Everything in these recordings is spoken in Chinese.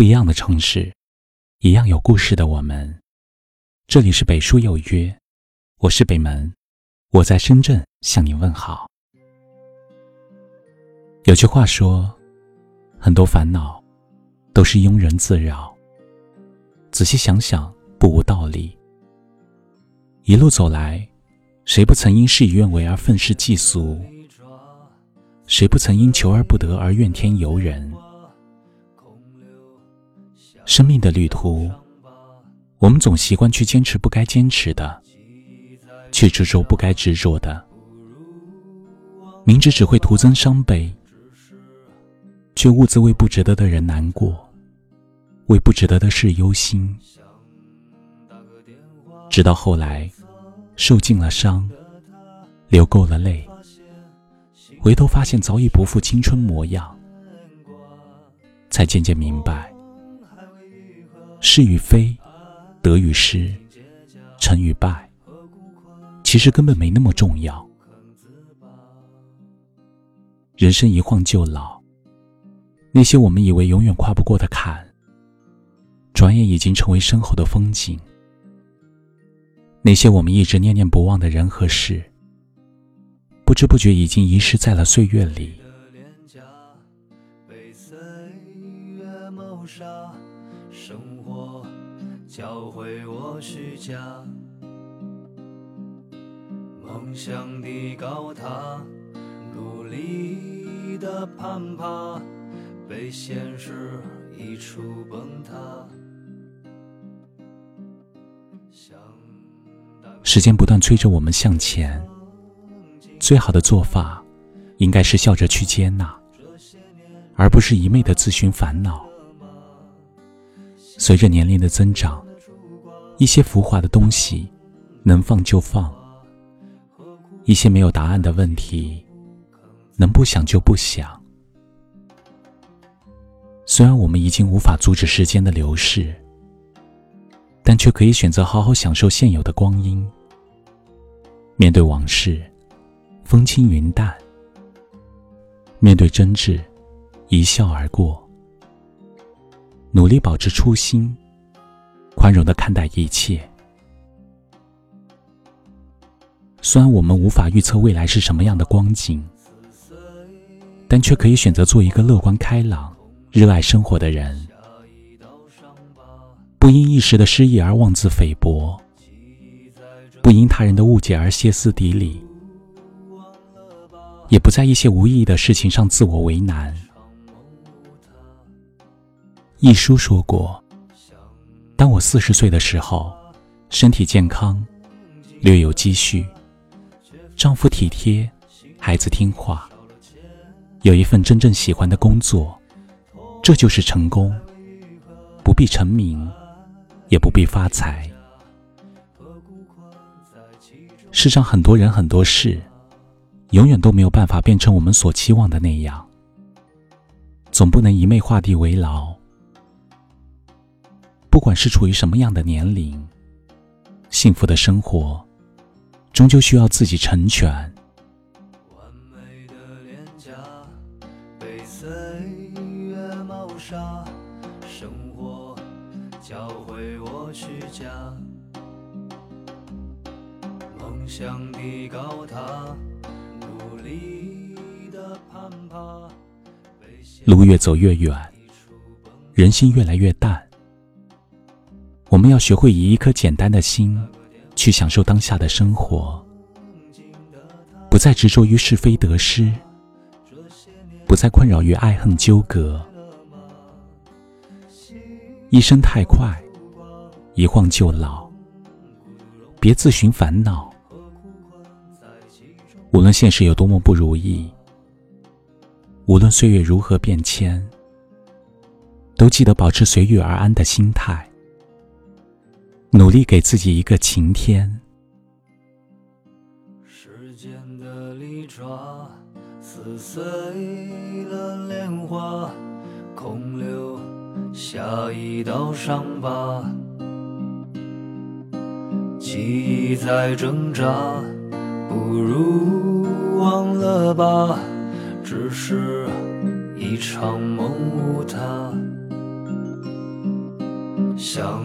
不一样的城市，一样有故事的我们。这里是北书有约，我是北门，我在深圳向你问好。有句话说，很多烦恼都是庸人自扰。仔细想想，不无道理。一路走来，谁不曾因事与愿违而愤世嫉俗？谁不曾因求而不得而怨天尤人？生命的旅途，我们总习惯去坚持不该坚持的，去执着不该执着的，明知只会徒增伤悲，却兀自为不值得的人难过，为不值得的事忧心，直到后来受尽了伤，流够了泪。回头发现早已不复青春模样，才渐渐明白，是与非，得与失，成与败，其实根本没那么重要。人生一晃就老，那些我们以为永远跨不过的坎，转眼已经成为身后的风景；那些我们一直念念不忘的人和事。不知不觉已经遗失在了岁月里。教会我虚假。梦想的高塔，努力的攀爬，被现实一触崩塌。时间不断催着我们向前。最好的做法，应该是笑着去接纳，而不是一昧的自寻烦恼。随着年龄的增长，一些浮华的东西能放就放，一些没有答案的问题能不想就不想。虽然我们已经无法阻止时间的流逝，但却可以选择好好享受现有的光阴。面对往事。风轻云淡，面对争执，一笑而过。努力保持初心，宽容的看待一切。虽然我们无法预测未来是什么样的光景，但却可以选择做一个乐观开朗、热爱生活的人。不因一时的失意而妄自菲薄，不因他人的误解而歇斯底里。也不在一些无意义的事情上自我为难。一书说过：“当我四十岁的时候，身体健康，略有积蓄，丈夫体贴，孩子听话，有一份真正喜欢的工作，这就是成功。不必成名，也不必发财。世上很多人，很多事。”永远都没有办法变成我们所期望的那样，总不能一昧画地为牢。不管是处于什么样的年龄，幸福的生活终究需要自己成全。完美的脸颊被岁月谋杀，生活教会我虚假，梦想的高塔。努力的攀爬路越走越远，人心越来越淡。我们要学会以一颗简单的心，去享受当下的生活，不再执着于是非得失，不再困扰于爱恨纠葛。一生太快，一晃就老，别自寻烦恼。无论现实有多么不如意，无论岁月如何变迁，都记得保持随遇而安的心态，努力给自己一个晴天。时间的利爪撕碎了莲花，空留下一道伤疤，记忆在挣扎。不如忘了吧，只是一场梦，无他。想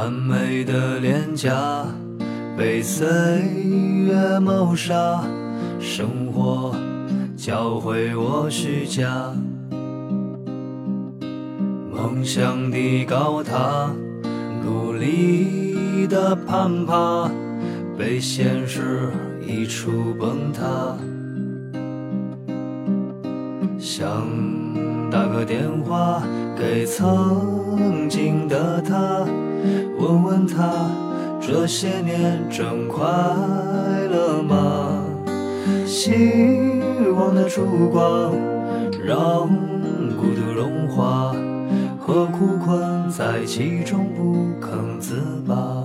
完美的脸颊被岁月谋杀，生活教会我虚假，梦想的高塔，努力的攀爬，被现实一触崩塌。想打个电话给曾经的他。问问他这些年真快乐吗？希望的烛光让孤独融化，何苦困在其中不肯自拔？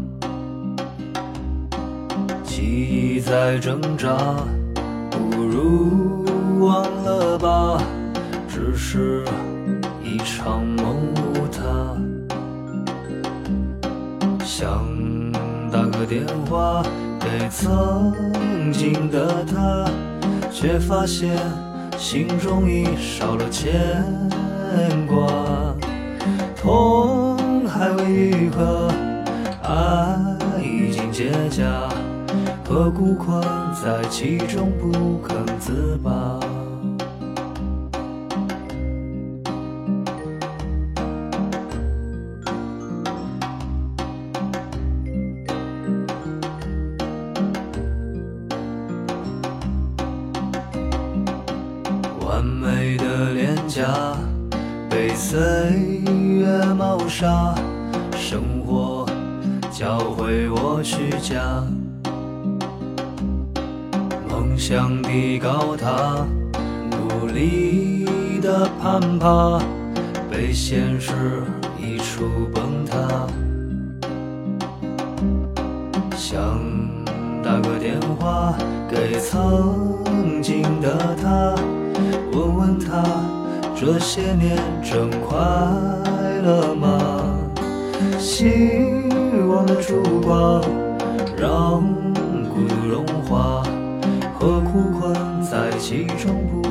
记忆在挣扎，不如。忘了吧，只是一场梦无他。想打个电话给曾经的他，却发现心中已少了牵挂。痛还未愈合，爱已经结痂，何故困在其中不肯自拔？完美的脸颊被岁月谋杀，生活教会我虚假，梦想的高塔，努力的攀爬，被现实一触崩塌。想打个电话给曾经的他。问问他这些年真快乐吗？希望的烛光让孤独融化，何苦困在其中不